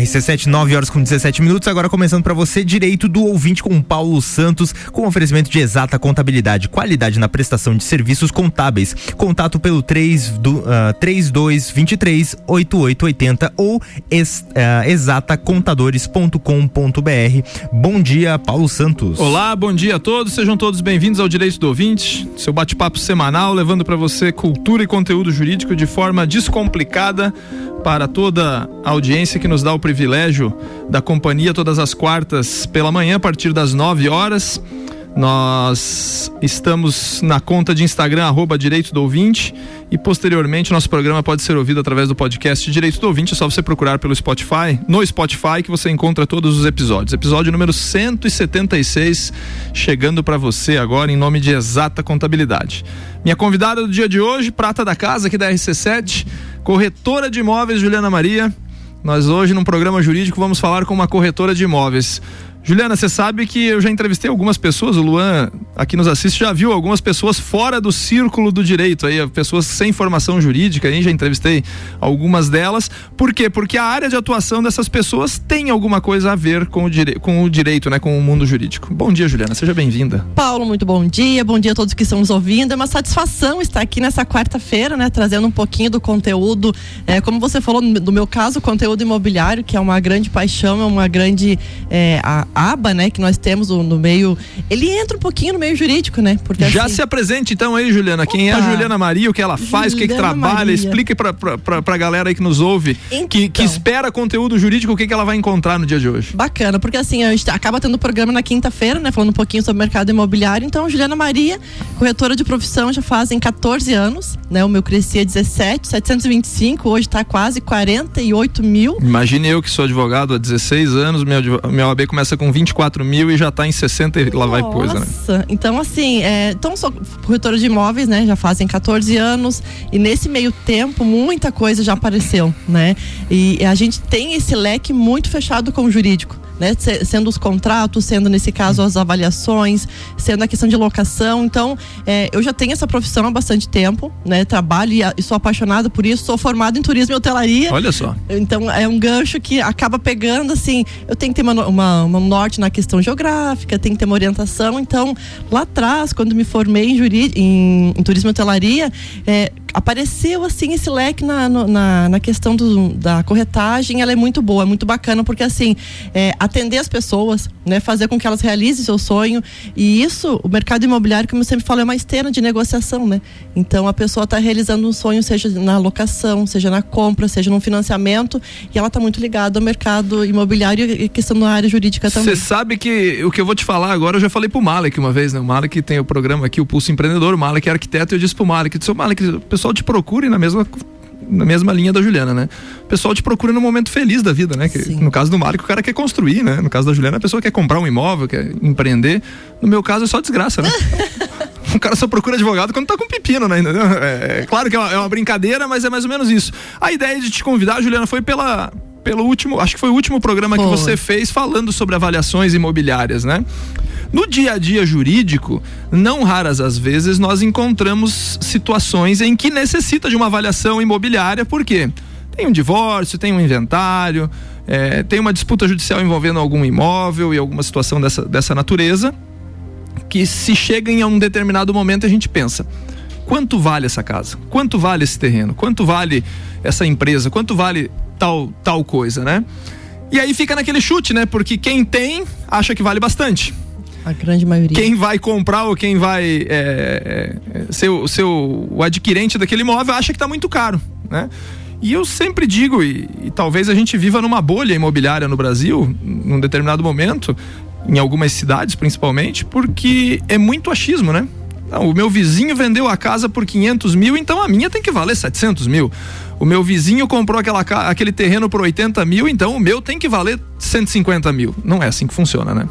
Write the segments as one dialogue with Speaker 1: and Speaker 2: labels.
Speaker 1: RC7, 9 horas com 17 minutos. Agora começando para você, direito do ouvinte com Paulo Santos, com oferecimento de exata contabilidade, qualidade na prestação de serviços contábeis. Contato pelo 3 do, uh, 3223 8880 ou ex, uh, exatacontadores.com.br. Bom dia, Paulo Santos.
Speaker 2: Olá, bom dia a todos. Sejam todos bem-vindos ao Direito do Ouvinte, seu bate-papo semanal, levando para você cultura e conteúdo jurídico de forma descomplicada para toda a audiência que nos dá o privilégio da companhia todas as quartas pela manhã a partir das 9 horas. Nós estamos na conta de Instagram, arroba Direito do Ouvinte, e posteriormente nosso programa pode ser ouvido através do podcast Direito do Ouvinte. É só você procurar pelo Spotify, no Spotify, que você encontra todos os episódios. Episódio número 176, chegando para você agora em nome de Exata Contabilidade. Minha convidada do dia de hoje, prata da casa aqui da RC7, corretora de imóveis Juliana Maria. Nós hoje, num programa jurídico, vamos falar com uma corretora de imóveis. Juliana, você sabe que eu já entrevistei algumas pessoas, o Luan aqui nos assiste, já viu algumas pessoas fora do círculo do direito, aí, pessoas sem formação jurídica, aí já entrevistei algumas delas. Por quê? Porque a área de atuação dessas pessoas tem alguma coisa a ver com o, dire... com o direito, né? Com o mundo jurídico. Bom dia, Juliana, seja bem-vinda.
Speaker 3: Paulo, muito bom dia, bom dia a todos que estão nos ouvindo. É uma satisfação estar aqui nessa quarta-feira, né? Trazendo um pouquinho do conteúdo, é, como você falou, no meu caso, conteúdo imobiliário, que é uma grande paixão, é uma grande. É, a, aba, né, que nós temos no meio, ele entra um pouquinho no meio jurídico, né?
Speaker 2: Porque Já assim... se apresente então aí, Juliana. Opa. Quem é a Juliana Maria, o que ela faz, Juliana o que, que trabalha, Maria. explique pra, pra, pra, galera aí que nos ouve, então. que, que então. espera conteúdo jurídico, o que, que ela vai encontrar no dia de hoje.
Speaker 3: Bacana, porque assim, a gente acaba tendo programa na quinta-feira, né, falando um pouquinho sobre o mercado imobiliário. Então, Juliana Maria, corretora de profissão, já fazem 14 anos, né? O meu crescia 17, 725, hoje tá quase 48 mil.
Speaker 2: Imagine eu que sou advogado há 16 anos, meu, meu AB começa com com 24 mil e já está em 60 e lá vai coisa, né?
Speaker 3: Então, assim, é, então sou corretora de imóveis, né? Já fazem 14 anos e nesse meio tempo muita coisa já apareceu, né? E a gente tem esse leque muito fechado com o jurídico né? Sendo os contratos, sendo nesse caso as avaliações, sendo a questão de locação. Então, é, eu já tenho essa profissão há bastante tempo, né? Trabalho e, sou apaixonada por isso, sou formada em turismo e hotelaria.
Speaker 2: Olha só.
Speaker 3: Então, é um gancho que acaba pegando, assim, eu tenho que ter uma, uma, uma norte na questão geográfica, tenho que ter uma orientação. Então, lá atrás, quando me formei em, em, em turismo e hotelaria, é, apareceu assim esse leque na, na, na questão do, da corretagem, ela é muito boa, é muito bacana, porque assim, é, atender as pessoas, né, fazer com que elas realizem seu sonho. E isso, o mercado imobiliário, como eu sempre falo, é uma esteira de negociação, né? Então a pessoa está realizando um sonho, seja na locação, seja na compra, seja no financiamento, e ela está muito ligada ao mercado imobiliário e questão na área jurídica também.
Speaker 2: Você sabe que o que eu vou te falar agora, eu já falei pro Malek uma vez, né? O Malek tem o programa aqui, o Pulso Empreendedor, o Malek é arquiteto, e eu disse pro Malek, disse, Malek, o pessoal te procura na mesma na mesma linha da Juliana, né? O pessoal te procura no momento feliz da vida, né? Que, no caso do Mário, o cara quer construir, né? No caso da Juliana, a pessoa quer comprar um imóvel, quer empreender. No meu caso, é só desgraça, né? o cara só procura advogado quando tá com pepino, né? É, é claro que é uma, é uma, brincadeira, mas é mais ou menos isso. A ideia de te convidar, Juliana, foi pela, pelo último, acho que foi o último programa que você fez falando sobre avaliações imobiliárias, né? No dia a dia jurídico, não raras às vezes nós encontramos situações em que necessita de uma avaliação imobiliária, por quê? Tem um divórcio, tem um inventário, é, tem uma disputa judicial envolvendo algum imóvel e alguma situação dessa, dessa natureza, que se chega em um determinado momento a gente pensa: quanto vale essa casa? Quanto vale esse terreno? Quanto vale essa empresa? Quanto vale tal, tal coisa, né? E aí fica naquele chute, né? Porque quem tem acha que vale bastante.
Speaker 3: A grande maioria.
Speaker 2: Quem vai comprar ou quem vai é, é, ser, o, o adquirente daquele imóvel acha que está muito caro, né? E eu sempre digo, e, e, talvez a gente viva numa bolha imobiliária no Brasil, num determinado momento, em algumas cidades principalmente, porque é muito achismo, né? Não, o meu vizinho vendeu a casa por 500 mil, então a minha tem que valer 700 mil. O meu vizinho comprou aquela, aquele terreno por 80 mil, então o meu tem que valer 150 mil. Não é assim que funciona, né?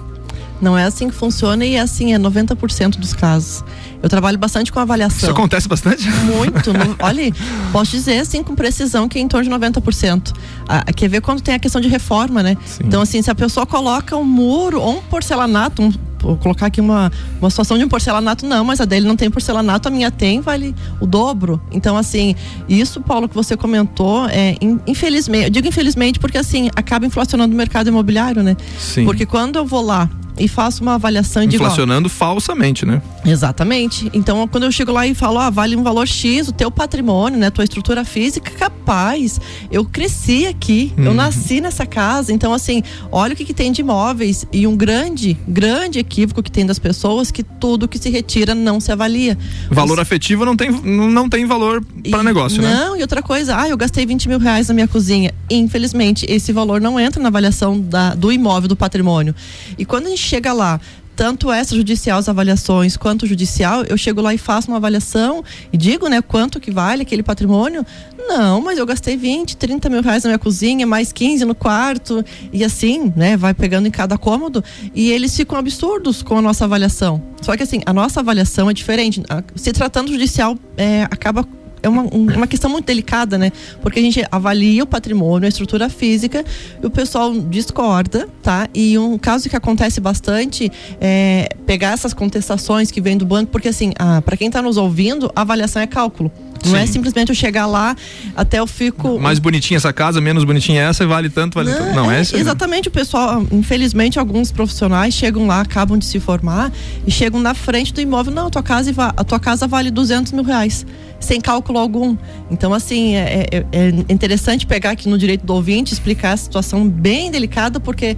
Speaker 3: Não é assim que funciona e assim é 90% dos casos. Eu trabalho bastante com avaliação.
Speaker 2: Isso acontece bastante?
Speaker 3: Muito. no, olha, posso dizer assim com precisão que é em torno de 90%. Ah, quer ver quando tem a questão de reforma, né? Sim. Então, assim, se a pessoa coloca um muro ou um porcelanato, um vou colocar aqui uma, uma situação de um porcelanato, não, mas a dele não tem porcelanato, a minha tem, vale o dobro. Então, assim, isso, Paulo, que você comentou, é, infelizmente, eu digo infelizmente porque, assim, acaba inflacionando o mercado imobiliário, né?
Speaker 2: Sim.
Speaker 3: Porque quando eu vou lá e faço uma avaliação de
Speaker 2: inflacionando falsamente, né?
Speaker 3: Exatamente. Então, quando eu chego lá e falo, ah, vale um valor X, o teu patrimônio, né, tua estrutura física, capaz. Eu cresci aqui, uhum. eu nasci nessa casa. Então, assim, olha o que, que tem de imóveis e um grande, grande equívoco que tem das pessoas que tudo que se retira não se avalia.
Speaker 2: Valor Os... afetivo não tem, não tem valor para negócio,
Speaker 3: não,
Speaker 2: né?
Speaker 3: Não, e outra coisa, ah, eu gastei 20 mil reais na minha cozinha. Infelizmente, esse valor não entra na avaliação da, do imóvel, do patrimônio. E quando a gente chega lá, tanto extrajudicial as avaliações quanto judicial, eu chego lá e faço uma avaliação e digo, né, quanto que vale aquele patrimônio. Não, mas eu gastei 20, 30 mil reais na minha cozinha, mais 15 no quarto, e assim, né, vai pegando em cada cômodo, e eles ficam absurdos com a nossa avaliação. Só que assim, a nossa avaliação é diferente. Se tratando judicial, é, acaba é uma, uma questão muito delicada, né? Porque a gente avalia o patrimônio, a estrutura física, e o pessoal discorda, tá? E um caso que acontece bastante é pegar essas contestações que vêm do banco, porque assim, ah, para quem está nos ouvindo, a avaliação é cálculo. Não é Sim. é simplesmente eu chegar lá, até eu fico.
Speaker 2: Mais bonitinha essa casa, menos bonitinha essa, vale tanto, vale
Speaker 3: não,
Speaker 2: tanto. Não,
Speaker 3: é,
Speaker 2: é
Speaker 3: Exatamente, o pessoal, infelizmente, alguns profissionais chegam lá, acabam de se formar e chegam na frente do imóvel. Não, a tua casa, a tua casa vale 200 mil reais sem cálculo algum. Então, assim, é, é, é interessante pegar aqui no direito do ouvinte, explicar a situação bem delicada, porque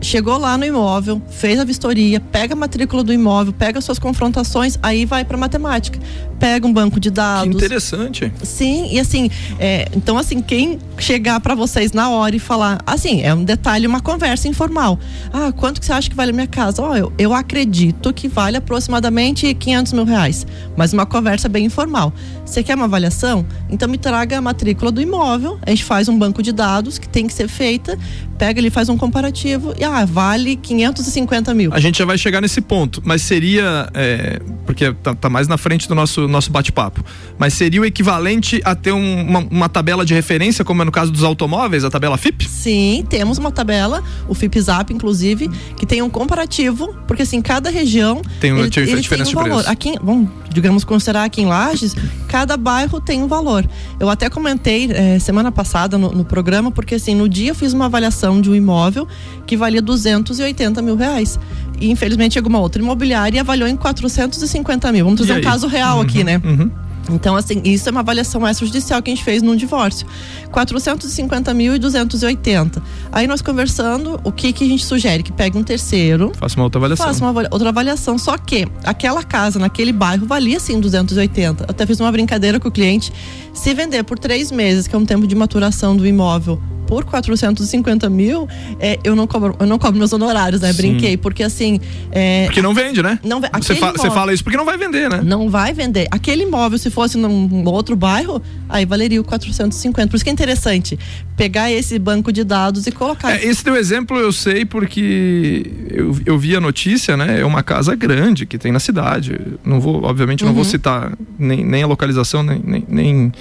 Speaker 3: chegou lá no imóvel, fez a vistoria, pega a matrícula do imóvel, pega suas confrontações, aí vai para matemática. Pega um banco de dados.
Speaker 2: Que interessante.
Speaker 3: Sim, e assim, é, então assim, quem chegar para vocês na hora e falar, assim, é um detalhe, uma conversa informal. Ah, quanto que você acha que vale a minha casa? Ó, oh, eu, eu acredito que vale aproximadamente 500 mil reais, mas uma conversa bem informal. Você quer uma avaliação? Então me traga a matrícula do imóvel, a gente faz um banco de dados que tem que ser feita, pega ele faz um comparativo e ah, vale 550 mil.
Speaker 2: A gente já vai chegar nesse ponto, mas seria, é, porque tá, tá, mais na frente do nosso, nosso bate-papo, mas seria o equivalente a ter um, uma, uma, tabela de referência, como é no caso dos automóveis, a tabela FIP?
Speaker 3: Sim, temos uma tabela, o FIPZAP, inclusive, que tem um comparativo, porque assim, cada região
Speaker 2: tem,
Speaker 3: uma
Speaker 2: ele, ele
Speaker 3: diferença
Speaker 2: tem um valor.
Speaker 3: Aqui, bom, digamos, considerar aqui em Lages, cada bairro tem um valor. Eu até comentei é, semana passada no, no programa, porque assim, no dia eu fiz uma avaliação de um imóvel que valia 280 mil reais. E infelizmente chegou uma outra imobiliária e avaliou em 450 mil. Vamos trazer um caso real uhum, aqui, né? Uhum. Então, assim, isso é uma avaliação extrajudicial que a gente fez num divórcio. 450 mil e 280. Aí nós conversando, o que, que a gente sugere? Que pegue um terceiro.
Speaker 2: Faça uma outra avaliação.
Speaker 3: Faça uma outra avaliação. Só que aquela casa naquele bairro valia sim 280. Eu até fiz uma brincadeira com o cliente. Se vender por três meses, que é um tempo de maturação do imóvel, por 450 mil, é, eu, não cobro, eu não cobro meus honorários, né? Sim. Brinquei, porque assim. É,
Speaker 2: porque não vende, né?
Speaker 3: Não,
Speaker 2: você, fa imóvel, fala isso porque não vai vender, né?
Speaker 3: Não vai vender. Aquele imóvel, se fosse num outro bairro, aí valeria o 450. Por isso que é interessante pegar esse banco de dados e colocar.
Speaker 2: É, esse teu exemplo eu sei porque eu, eu vi a notícia, né? É uma casa grande que tem na cidade. Não vou, obviamente, não uhum. vou citar nem, nem a localização, nem, nem, nem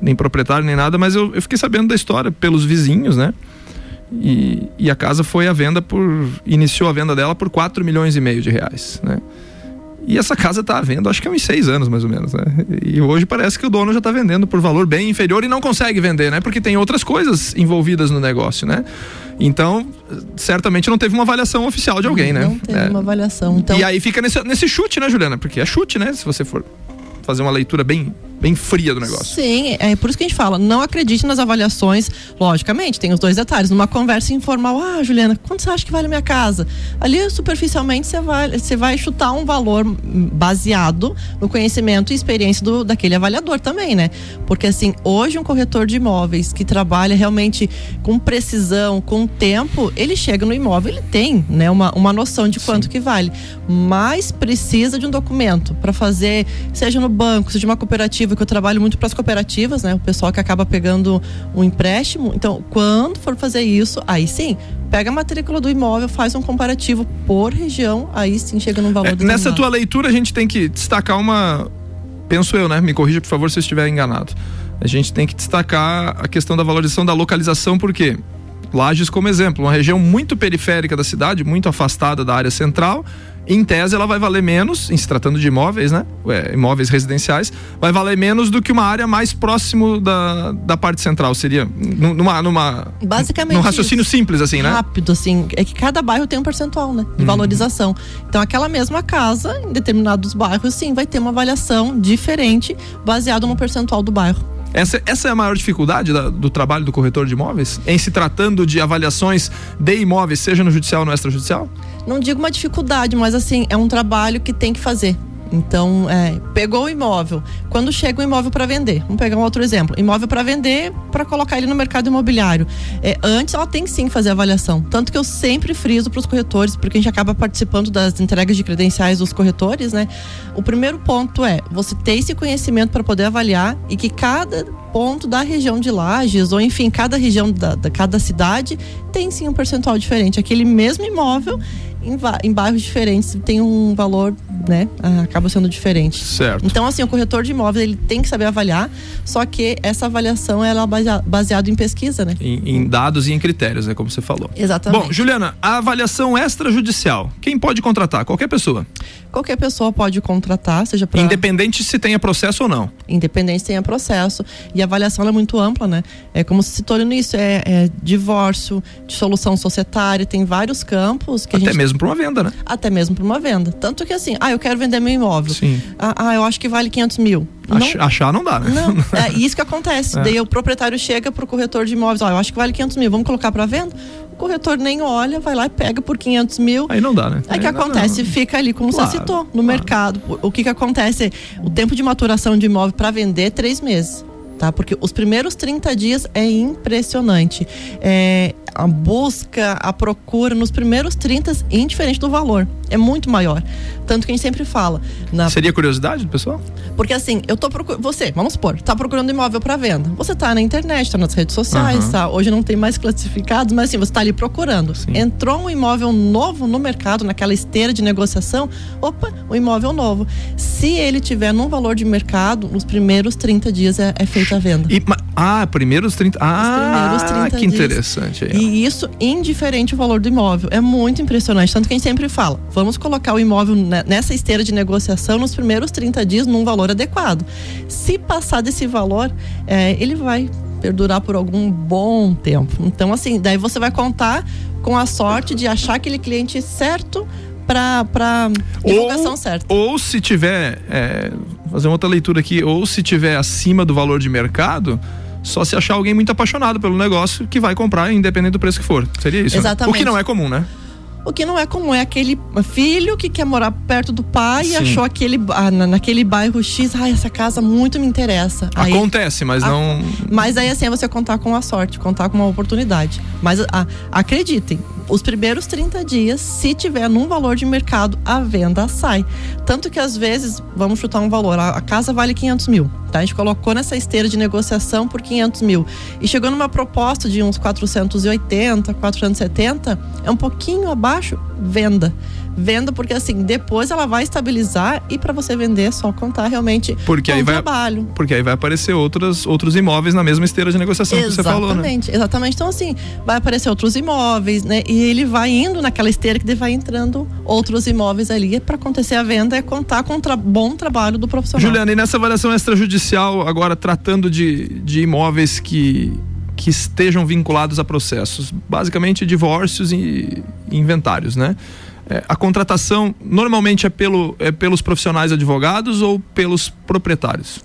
Speaker 2: nem proprietário nem nada, mas eu, eu fiquei sabendo da história pelos vizinhos, né? E, e, a casa foi à venda por. iniciou a venda dela por 4 milhões e meio de reais, né? E essa casa está à venda, acho que há uns seis anos mais ou menos, né? E hoje parece que o dono já está vendendo por valor bem inferior e não consegue vender, né? Porque tem outras coisas envolvidas no negócio, né? Então, certamente não teve uma avaliação oficial de alguém,
Speaker 3: não
Speaker 2: né?
Speaker 3: Não teve é. uma avaliação. Então...
Speaker 2: E aí fica nesse, nesse chute, né, Juliana? Porque é chute, né? Se você for fazer uma leitura bem bem fria do negócio.
Speaker 3: Sim, é por isso que a gente fala, não acredite nas avaliações, logicamente, tem os dois detalhes. Numa conversa informal, ah, Juliana, quanto você acha que vale a minha casa? Ali, superficialmente, você vai, você vai chutar um valor baseado no conhecimento e experiência do, daquele avaliador também, né? Porque, assim, hoje um corretor de imóveis que trabalha realmente com precisão, com tempo, ele chega no imóvel, ele tem, né, uma, uma noção de quanto Sim. que vale, mas precisa de um documento para fazer, seja no banco, seja uma cooperativa cooperativa, que eu trabalho muito para as cooperativas, né? O pessoal que acaba pegando um empréstimo. Então, quando for fazer isso, aí sim, pega a matrícula do imóvel, faz um comparativo por região, aí sim chega num valor é,
Speaker 2: Nessa tua leitura, a gente tem que destacar uma. Penso eu, né? Me corrija, por favor, se eu estiver enganado. A gente tem que destacar a questão da valorização da localização, porque Lages como exemplo, uma região muito periférica da cidade, muito afastada da área central. Em tese, ela vai valer menos, em se tratando de imóveis, né? É, imóveis residenciais, vai valer menos do que uma área mais próximo da, da parte central. Seria numa. numa
Speaker 3: Basicamente.
Speaker 2: Num raciocínio isso. simples, assim, né?
Speaker 3: Rápido, assim. É que cada bairro tem um percentual, né? De uhum. valorização. Então, aquela mesma casa, em determinados bairros, sim, vai ter uma avaliação diferente, baseado no percentual do bairro.
Speaker 2: Essa, essa é a maior dificuldade da, do trabalho do corretor de imóveis? Em se tratando de avaliações de imóveis, seja no judicial ou no extrajudicial?
Speaker 3: Não digo uma dificuldade, mas assim, é um trabalho que tem que fazer. Então, é, pegou o imóvel. Quando chega o imóvel para vender, vamos pegar um outro exemplo: imóvel para vender, para colocar ele no mercado imobiliário. É, antes, ela tem sim que fazer avaliação. Tanto que eu sempre friso para os corretores, porque a gente acaba participando das entregas de credenciais dos corretores, né? O primeiro ponto é você ter esse conhecimento para poder avaliar e que cada ponto da região de Lages, ou enfim, cada região da, da cada cidade tem sim um percentual diferente. Aquele mesmo imóvel em, em bairros diferentes tem um valor, né? Ah, acaba sendo diferente.
Speaker 2: Certo.
Speaker 3: Então, assim, o corretor de imóveis ele tem que saber avaliar, só que essa avaliação ela é baseada em pesquisa, né?
Speaker 2: Em, em, dados e em critérios, né? Como você falou.
Speaker 3: Exatamente.
Speaker 2: Bom, Juliana, a avaliação extrajudicial, quem pode contratar? Qualquer pessoa.
Speaker 3: Qualquer pessoa pode contratar, seja para.
Speaker 2: Independente se tenha processo ou não.
Speaker 3: Independente se tenha processo. E a avaliação é muito ampla, né? É como se citou no início, é, é divórcio, dissolução societária, tem vários campos que
Speaker 2: Até
Speaker 3: gente...
Speaker 2: mesmo para uma venda, né?
Speaker 3: Até mesmo para uma venda. Tanto que assim, ah, eu quero vender meu imóvel.
Speaker 2: Sim.
Speaker 3: Ah, ah eu acho que vale 500 mil.
Speaker 2: Não, achar não dá, né?
Speaker 3: Não, é isso que acontece. É. Daí o proprietário chega pro corretor de imóveis, ó, eu acho que vale 500 mil, vamos colocar para venda? O corretor nem olha, vai lá e pega por 500 mil.
Speaker 2: Aí não dá, né?
Speaker 3: Aí que acontece? Fica ali, como claro, você citou, no claro. mercado. O que que acontece? O tempo de maturação de imóvel para vender é três meses tá? Porque os primeiros 30 dias é impressionante. É, a busca, a procura nos primeiros 30, indiferente do valor, é muito maior. Tanto que a gente sempre fala.
Speaker 2: Na... Seria curiosidade do pessoal?
Speaker 3: Porque assim, eu tô procurando. Você, vamos supor, tá procurando imóvel para venda. Você tá na internet, tá nas redes sociais, uhum. tá? Hoje não tem mais classificados, mas assim, você tá ali procurando. Sim. Entrou um imóvel novo no mercado, naquela esteira de negociação, opa, um imóvel novo. Se ele tiver num valor de mercado, os primeiros 30 dias é, é feita a venda.
Speaker 2: E, ah, primeiros 30. Ah, primeiros 30 que dias. interessante.
Speaker 3: E isso indiferente o valor do imóvel. É muito impressionante. Tanto que a gente sempre fala, vamos colocar o imóvel nessa esteira de negociação nos primeiros 30 dias num valor adequado. Se passar desse valor, é, ele vai perdurar por algum bom tempo. Então, assim, daí você vai contar com a sorte de achar aquele cliente certo para divulgação ou, certa.
Speaker 2: Ou se tiver, é, fazer uma outra leitura aqui, ou se tiver acima do valor de mercado, só se achar alguém muito apaixonado pelo negócio que vai comprar, independente do preço que for. Seria isso?
Speaker 3: Exatamente.
Speaker 2: Né? O que não é comum, né?
Speaker 3: O que não é comum é aquele filho que quer morar perto do pai Sim. e achou aquele, ah, naquele bairro X, ah, essa casa muito me interessa.
Speaker 2: Aí, Acontece, mas a, não.
Speaker 3: Mas aí assim é você contar com a sorte, contar com uma oportunidade. Mas a, ah, acreditem, os primeiros 30 dias, se tiver num valor de mercado, a venda sai. Tanto que às vezes, vamos chutar um valor, a, casa vale 500 mil. Tá? A gente colocou nessa esteira de negociação por 500 mil. E chegou numa proposta de uns 480, 470, é um pouquinho abaixo, venda venda, porque assim, depois ela vai estabilizar e para você vender é só contar realmente
Speaker 2: porque aí vai, trabalho. Porque aí vai aparecer outros, outros imóveis na mesma esteira de negociação exatamente, que você falou, né?
Speaker 3: Exatamente, exatamente. Então assim, vai aparecer outros imóveis, né? E ele vai indo naquela esteira que vai entrando outros imóveis ali. Para acontecer a venda é contar com um tra bom trabalho do profissional.
Speaker 2: Juliana, e nessa avaliação extrajudicial, agora tratando de, de imóveis que que estejam vinculados a processos, basicamente divórcios e inventários, né? É, a contratação normalmente é, pelo, é pelos profissionais advogados ou pelos proprietários?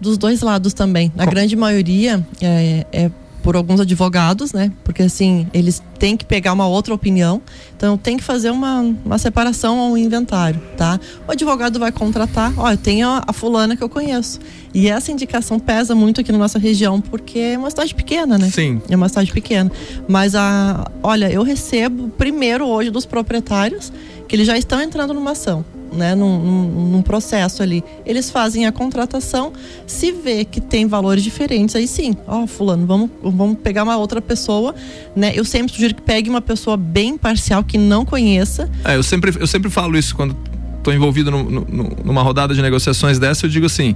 Speaker 3: Dos dois lados também. Na Com... grande maioria é, é por alguns advogados, né? Porque assim, eles têm que pegar uma outra opinião. Então tem que fazer uma, uma separação ao inventário, tá? O advogado vai contratar, olha, eu tenho a, a fulana que eu conheço. E essa indicação pesa muito aqui na nossa região, porque é uma cidade pequena, né?
Speaker 2: Sim.
Speaker 3: É uma cidade pequena. Mas a, olha, eu recebo primeiro hoje dos proprietários que eles já estão entrando numa ação né, num, num, num, processo ali. Eles fazem a contratação, se vê que tem valores diferentes, aí sim, ó, oh, fulano, vamos, vamos pegar uma outra pessoa, né? Eu sempre sugiro que pegue uma pessoa bem parcial que não conheça.
Speaker 2: É, eu sempre, eu sempre falo isso quando estou envolvido no, no, numa rodada de negociações dessa, eu digo assim: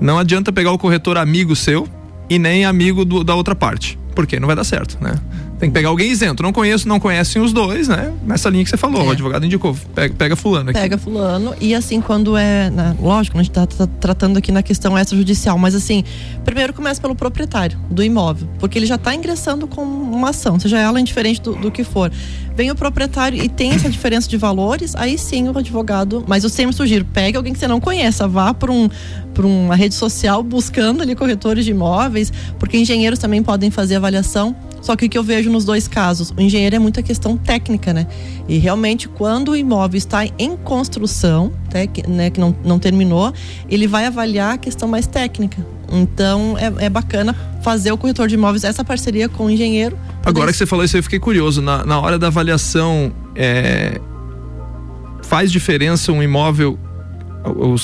Speaker 2: não adianta pegar o corretor amigo seu e nem amigo do, da outra parte, porque não vai dar certo, né? Tem que pegar alguém isento. Não conheço, não conhecem os dois, né? Nessa linha que você falou, é. o advogado indicou, pega, pega fulano aqui.
Speaker 3: Pega fulano. E assim, quando é. Na, lógico, a gente está tá tratando aqui na questão extrajudicial, mas assim, primeiro começa pelo proprietário do imóvel, porque ele já está ingressando com uma ação, seja ela indiferente do, do que for. Vem o proprietário e tem essa diferença de valores, aí sim o advogado. Mas eu sempre sugiro, pegue alguém que você não conheça, vá para um, uma rede social buscando ali corretores de imóveis, porque engenheiros também podem fazer avaliação só que o que eu vejo nos dois casos, o engenheiro é muita questão técnica, né? E realmente, quando o imóvel está em construção, né, que, né, que não, não terminou, ele vai avaliar a questão mais técnica. Então, é, é bacana fazer o corretor de imóveis, essa parceria com o engenheiro.
Speaker 2: Agora que você falou isso, eu fiquei curioso. Na, na hora da avaliação, é, faz diferença um imóvel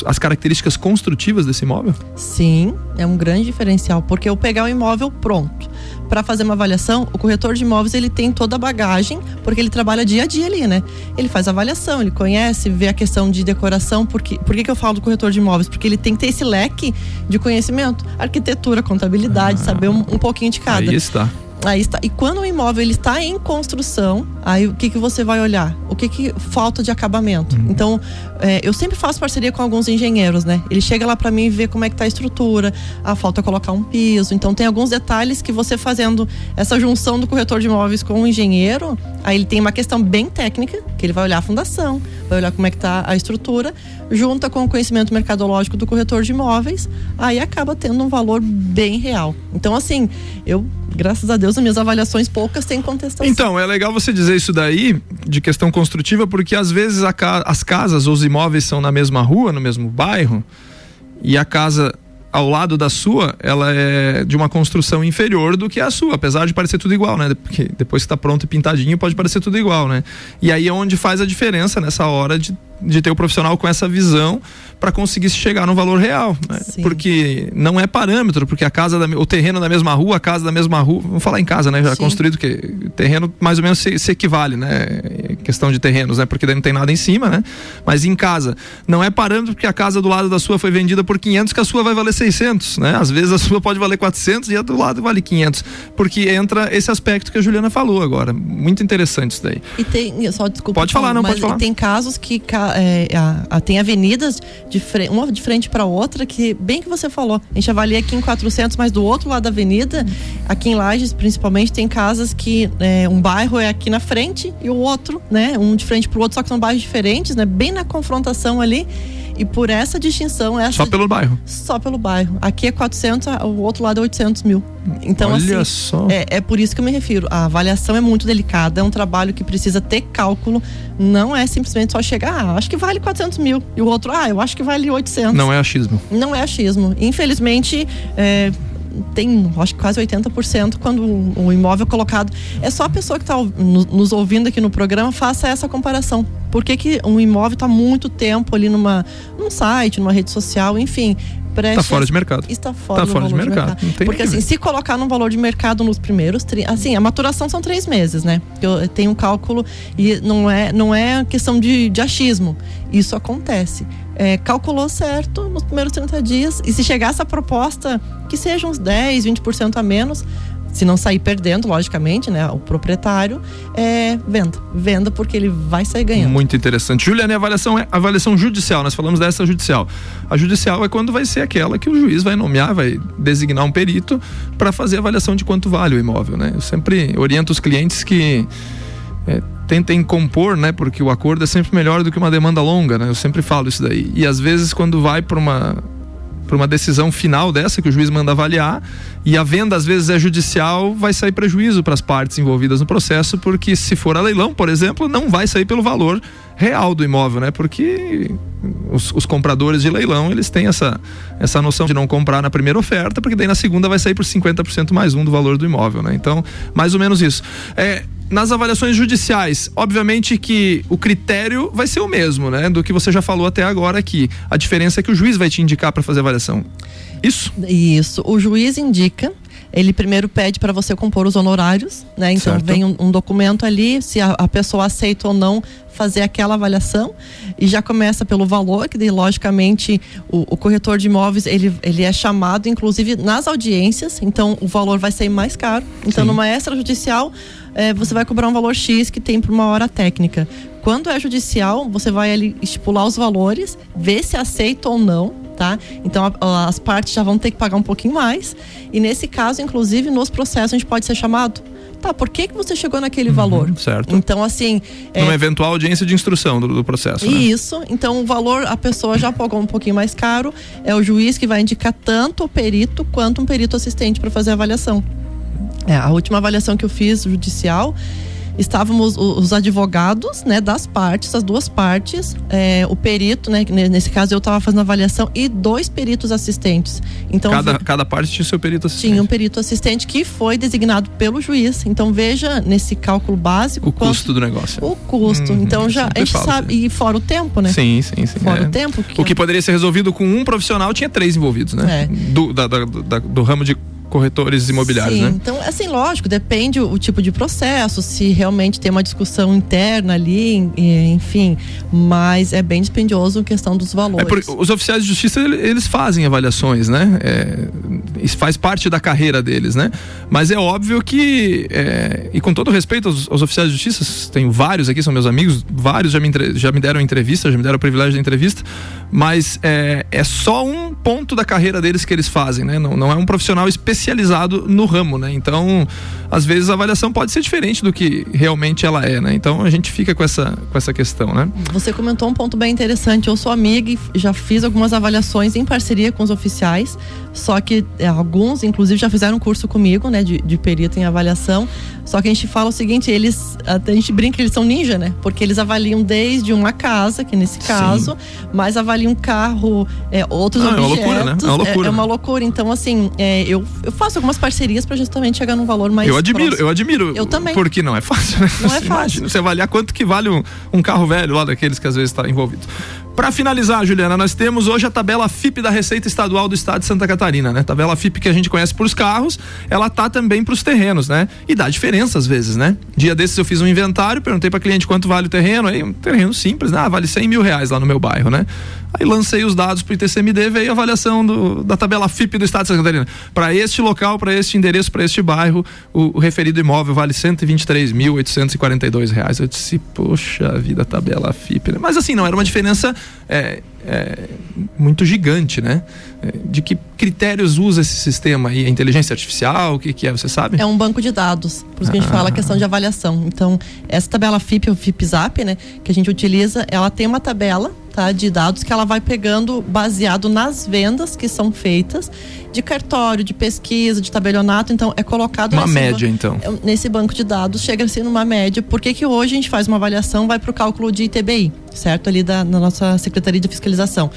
Speaker 2: as características construtivas desse imóvel?
Speaker 3: Sim, é um grande diferencial, porque eu pegar o imóvel pronto, para fazer uma avaliação, o corretor de imóveis ele tem toda a bagagem, porque ele trabalha dia a dia ali, né? Ele faz avaliação, ele conhece, vê a questão de decoração. Porque, por que, que eu falo do corretor de imóveis? Porque ele tem que ter esse leque de conhecimento, arquitetura, contabilidade, ah, saber um, um pouquinho de cada.
Speaker 2: Aí está.
Speaker 3: Aí está. E quando o imóvel ele está em construção, aí o que, que você vai olhar? O que, que falta de acabamento? Uhum. Então, é, eu sempre faço parceria com alguns engenheiros, né? Ele chega lá para mim e vê como é que tá a estrutura, a falta colocar um piso. Então, tem alguns detalhes que você fazendo essa junção do corretor de imóveis com o engenheiro, aí ele tem uma questão bem técnica, que ele vai olhar a fundação, vai olhar como é que tá a estrutura, junta com o conhecimento mercadológico do corretor de imóveis, aí acaba tendo um valor bem real. Então, assim, eu graças a Deus, as minhas avaliações poucas têm contestação.
Speaker 2: Então, é legal você dizer isso daí, de questão construtiva, porque às vezes ca as casas ou os imóveis são na mesma rua, no mesmo bairro, e a casa ao lado da sua, ela é de uma construção inferior do que a sua, apesar de parecer tudo igual, né? Porque depois que está pronto e pintadinho, pode parecer tudo igual, né? E aí é onde faz a diferença nessa hora de, de ter o profissional com essa visão para conseguir chegar no valor real, né? Porque não é parâmetro, porque a casa da, o terreno da mesma rua, a casa da mesma rua, vamos falar em casa, né? Já Sim. construído que terreno mais ou menos se, se, equivale, né? Questão de terrenos, né? Porque daí não tem nada em cima, né? Mas em casa não é parâmetro porque a casa do lado da sua foi vendida por 500 que a sua vai valer 600, né? Às vezes a sua pode valer 400 e a do lado vale 500, porque entra esse aspecto que a Juliana falou agora. Muito interessante isso daí.
Speaker 3: E tem, só desculpa.
Speaker 2: Pode falar, não, pode falar.
Speaker 3: Tem casos que é, a, a, tem avenidas de uma de frente para outra, que bem que você falou, a gente avalia aqui em 400, mas do outro lado da avenida, aqui em Lages principalmente, tem casas que é, um bairro é aqui na frente e o outro, né, um de frente para o outro, só que são bairros diferentes, né, bem na confrontação ali. E por essa distinção. Essa
Speaker 2: só pelo bairro?
Speaker 3: Só pelo bairro. Aqui é 400, o outro lado é 800 mil. Então,
Speaker 2: Olha
Speaker 3: assim.
Speaker 2: Só.
Speaker 3: É, é por isso que eu me refiro. A avaliação é muito delicada, é um trabalho que precisa ter cálculo. Não é simplesmente só chegar, ah, acho que vale 400 mil. E o outro, ah, eu acho que vale 800.
Speaker 2: Não é achismo.
Speaker 3: Não é achismo. Infelizmente. É, tem, acho que quase 80% quando o imóvel é colocado. É só a pessoa que está nos ouvindo aqui no programa faça essa comparação. Por que, que um imóvel está muito tempo ali numa, num site, numa rede social, enfim.
Speaker 2: Está fora de mercado.
Speaker 3: Está fora, tá fora de mercado. De mercado. Porque assim, se colocar num valor de mercado nos primeiros, assim, a maturação são três meses, né? Eu tenho um cálculo e não é, não é questão de, de achismo. Isso acontece. É, calculou certo nos primeiros 30 dias. E se chegar essa proposta, que seja uns 10, 20% a menos, se não sair perdendo, logicamente, né? O proprietário, é venda. Venda porque ele vai sair ganhando.
Speaker 2: Muito interessante. Juliana, a avaliação é avaliação judicial. Nós falamos dessa judicial. A judicial é quando vai ser aquela que o juiz vai nomear, vai designar um perito para fazer a avaliação de quanto vale o imóvel, né? Eu sempre oriento os clientes que é, tentem compor, né? Porque o acordo é sempre melhor do que uma demanda longa, né? Eu sempre falo isso daí. E às vezes quando vai para uma para uma decisão final dessa que o juiz manda avaliar e a venda às vezes é judicial, vai sair prejuízo para as partes envolvidas no processo, porque se for a leilão, por exemplo, não vai sair pelo valor real do imóvel, né? Porque os, os, compradores de leilão, eles têm essa, essa noção de não comprar na primeira oferta, porque daí na segunda vai sair por 50% mais um do valor do imóvel, né? Então, mais ou menos isso. É, nas avaliações judiciais, obviamente que o critério vai ser o mesmo, né? Do que você já falou até agora aqui. A diferença é que o juiz vai te indicar para fazer a avaliação. Isso?
Speaker 3: Isso. O juiz indica ele primeiro pede para você compor os honorários, né? Então
Speaker 2: Certo.
Speaker 3: vem um, um documento ali, se a, a pessoa aceita ou não fazer aquela avaliação e já começa pelo valor, que daí, logicamente o, o corretor de imóveis ele, ele é chamado, inclusive nas audiências, então o valor vai ser mais caro. Então
Speaker 2: Sim.
Speaker 3: numa extrajudicial eh, você vai cobrar um valor X que tem por uma hora técnica. Quando é judicial, você vai ali estipular os valores, ver se aceita ou não, tá? Então a- a- as partes já vão ter que pagar um pouquinho mais. E nesse caso, inclusive, nos processos a gente pode ser chamado. Tá, por que, que você chegou naquele valor?
Speaker 2: Uhum, certo.
Speaker 3: Então, assim. é,
Speaker 2: Numa eventual audiência de instrução do, do processo, né?
Speaker 3: isso, então o valor a pessoa já pagou um pouquinho mais caro, é o juiz que vai indicar tanto o perito quanto um perito assistente para fazer a avaliação. É, a última avaliação que eu fiz judicial, estávamos os advogados, né, das partes, as duas partes, é, o perito, né, que ne- nesse caso eu estava fazendo a avaliação e dois peritos assistentes. Então
Speaker 2: Cada,
Speaker 3: vi-
Speaker 2: cada parte tinha seu perito assistente.
Speaker 3: tinha um perito assistente que foi designado pelo juiz. Então veja nesse cálculo básico
Speaker 2: O
Speaker 3: quanto-
Speaker 2: custo do negócio.
Speaker 3: o custo.
Speaker 2: Hum,
Speaker 3: então já a gente
Speaker 2: falo,
Speaker 3: sabe e fora o tempo, né?
Speaker 2: Sim, sim, sim.
Speaker 3: Fora
Speaker 2: é.
Speaker 3: o tempo
Speaker 2: O que poderia ser resolvido com um profissional tinha três envolvidos, né?
Speaker 3: É.
Speaker 2: Do, da- da- da- do ramo de corretores imobiliários,
Speaker 3: Sim,
Speaker 2: né?
Speaker 3: então, assim, lógico, depende o, o tipo de processo, se realmente tem uma discussão interna ali, enfim, mas é bem dispendioso a questão dos
Speaker 2: É
Speaker 3: valores.
Speaker 2: porque os oficiais de justiça ele- eles fazem avaliações, né? É, isso faz parte da carreira deles, né? Mas é óbvio que é, e com todo respeito aos, aos oficiais de justiça, tenho vários aqui, são meus amigos, vários já me, já me deram entrevista, já me deram o privilégio da entrevista, mas é, é só um ponto da carreira deles que eles fazem, né? Não, não é um profissional especializado no ramo, né? Então, às vezes a avaliação pode ser diferente do que realmente ela é, né? Então a gente fica com essa, com essa questão, né?
Speaker 3: Você comentou um ponto bem interessante. Eu sou amiga e já fiz algumas avaliações em parceria com os oficiais. Só que é, alguns, inclusive, já fizeram um curso comigo, né, de, de perito em avaliação. Só que a gente fala o seguinte: eles, até a gente brinca que eles são ninja, né? Porque eles avaliam desde uma casa, que nesse caso, mas avaliam carro, é, outros
Speaker 2: Ah, é uma
Speaker 3: objetos.
Speaker 2: loucura, né? É uma loucura,
Speaker 3: É, uma
Speaker 2: né?
Speaker 3: loucura. Então, assim, é, eu, eu faço algumas parcerias para justamente chegar num valor mais.
Speaker 2: eu admiro,
Speaker 3: próximo.
Speaker 2: eu admiro.
Speaker 3: Eu também.
Speaker 2: Porque não é fácil, né?
Speaker 3: Não é fácil.
Speaker 2: Imagina, você avaliar quanto que vale um, um carro velho lá daqueles que às vezes está envolvido. Para finalizar, Juliana, nós temos hoje a tabela FIP da Receita Estadual do Estado de Santa Catarina, né? Tabela FIP que a gente conhece para os carros, ela tá também para os terrenos, né? E dá diferença às vezes, né? Dia desses eu fiz um inventário, perguntei para cliente quanto vale o terreno, aí um terreno simples, né? Ah, vale 100 mil reais lá no meu bairro, né? Aí lancei os dados pro ITCMD, veio a avaliação do- da tabela FIP do Estado de Santa Catarina. Para este local, para este endereço, para este bairro, o, o referido imóvel vale 123.842 reais. Eu disse, poxa vida, tabela FIP. né? Mas assim, não era uma diferença é, é, muito gigante, né? É, De que critérios usa esse sistema aí? A inteligência artificial? O que, que é, você sabe?
Speaker 3: É um banco de dados, por isso que a gente
Speaker 2: Ah.
Speaker 3: fala a questão de avaliação. Então, essa tabela FIP, o FIPZAP, né, que a gente utiliza, ela tem uma tabela tá, de dados que ela vai pegando baseado nas vendas que são feitas de cartório, de pesquisa, de tabelionato. Então, é colocado
Speaker 2: Uma média, então.
Speaker 3: é, nesse banco de dados, chega a ser numa média. Por que que hoje a gente faz uma avaliação, vai para o cálculo de ITBI, certo? Ali da, na nossa Secretaria de Fiscalização.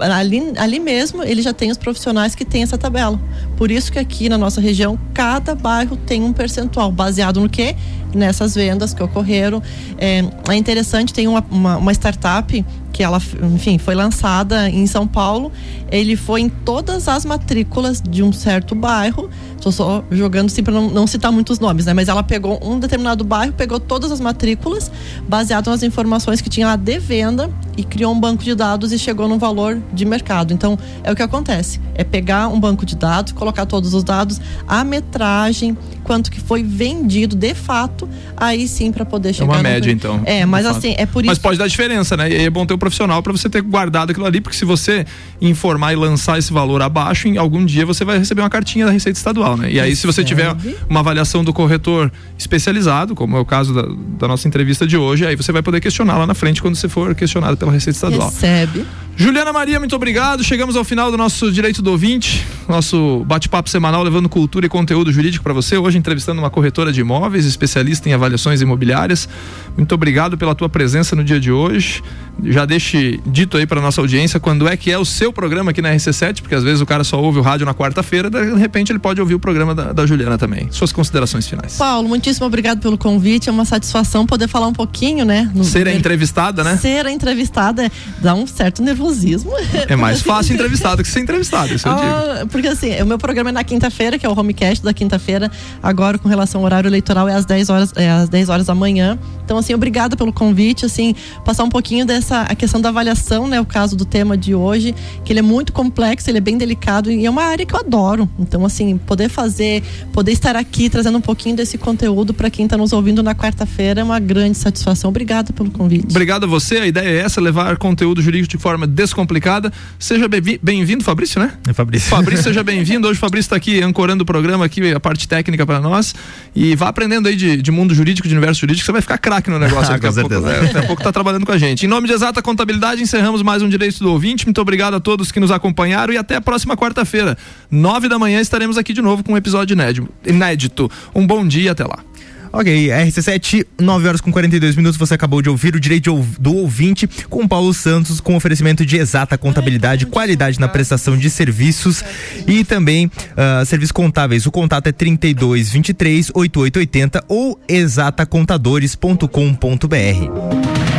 Speaker 3: Ali, ali mesmo, ele já tem os profissionais que têm essa tabela. Por isso que aqui na nossa região, cada bairro tem um percentual, baseado no quê? Nessas vendas que ocorreram. É, é interessante, tem uma, uma, uma startup que ela, enfim, foi lançada em São Paulo. Ele foi em todas as matrículas de um certo bairro. Estou só jogando assim para não, não citar muitos nomes, né? Mas ela pegou um determinado bairro, pegou todas as matrículas, baseado nas informações que tinha lá de venda e criou um banco de dados e chegou num valor de mercado. Então, é o que acontece. É pegar um banco de dados, colocar todos os dados, a metragem, quanto que foi vendido de fato, aí sim para poder
Speaker 2: É
Speaker 3: chegar
Speaker 2: uma
Speaker 3: no-
Speaker 2: média, então.
Speaker 3: É, mas assim, é por
Speaker 2: Mas
Speaker 3: isso
Speaker 2: pode dar diferença, né? E aí é bom ter um profissional para você ter guardado aquilo ali, porque se você informar e lançar esse valor abaixo, em algum dia você vai receber uma cartinha da Receita Estadual, né? E aí, se você tiver uma avaliação do corretor especializado, como é o caso da, da nossa entrevista de hoje, aí você vai poder questionar lá na frente quando você for questionado pela Receita Estadual.
Speaker 3: recebe.
Speaker 2: Juliana Maria, muito obrigado. Chegamos ao final do nosso Direito do Ouvinte, nosso bate-papo semanal levando cultura e conteúdo jurídico para você. Hoje entrevistando uma corretora de imóveis, especialista em avaliações imobiliárias. Muito obrigado pela tua presença no dia de hoje. Já deixe dito aí para nossa audiência quando é que é o seu programa aqui na RC7, porque às vezes o cara só ouve o rádio na quarta-feira, de repente ele pode ouvir o programa da, da, Juliana também. Suas considerações finais.
Speaker 3: Paulo, muitíssimo obrigado pelo convite, é uma satisfação poder falar um pouquinho, né?
Speaker 2: No ser a entrevistada, né?
Speaker 3: Ser a entrevistada dá um certo nervosismo.
Speaker 2: É mais fácil entrevistada que ser entrevistada, isso eu ah,
Speaker 3: digo. Porque assim, o meu programa é na quinta-feira, que é o homecast da quinta-feira, agora com relação ao horário eleitoral é às 10 horas, é às 10 horas da manhã. Então, assim, obrigada pelo convite, assim, passar um pouquinho dessa a questão da avaliação, né? O caso do tema de hoje, que ele é muito complexo, ele é bem delicado e é uma área que eu adoro. Então, assim, poder fazer, poder estar aqui trazendo um pouquinho desse conteúdo para quem está nos ouvindo na quarta-feira é uma grande satisfação. Obrigada pelo convite.
Speaker 2: Obrigado a você. A ideia é essa, levar conteúdo jurídico de forma descomplicada. Seja bem-vindo, Fabrício, né?
Speaker 1: É Fabrício.
Speaker 2: Fabrício, seja bem-vindo. Hoje o Fabrício está aqui ancorando o programa aqui, a parte técnica para nós. E vá aprendendo aí de, de mundo jurídico, de universo jurídico, você vai ficar craque no negócio.
Speaker 1: com certeza.
Speaker 2: Pouco, né? Daqui a pouco tá trabalhando com a gente. Em nome de Exata Contabilidade, encerramos mais um Direito do Ouvinte. Muito obrigado a todos que nos acompanharam e até a próxima quarta-feira. Nove da manhã estaremos aqui de novo com um episódio inédito. Um bom dia, até lá.
Speaker 1: Ok, RC7, 9 horas com 42 minutos. Você acabou de ouvir o direito do ouvinte com Paulo Santos, com oferecimento de exata contabilidade, qualidade na prestação de serviços e também uh, serviços contábeis. O contato é 32 23 8880 ou exatacontadores.com.br.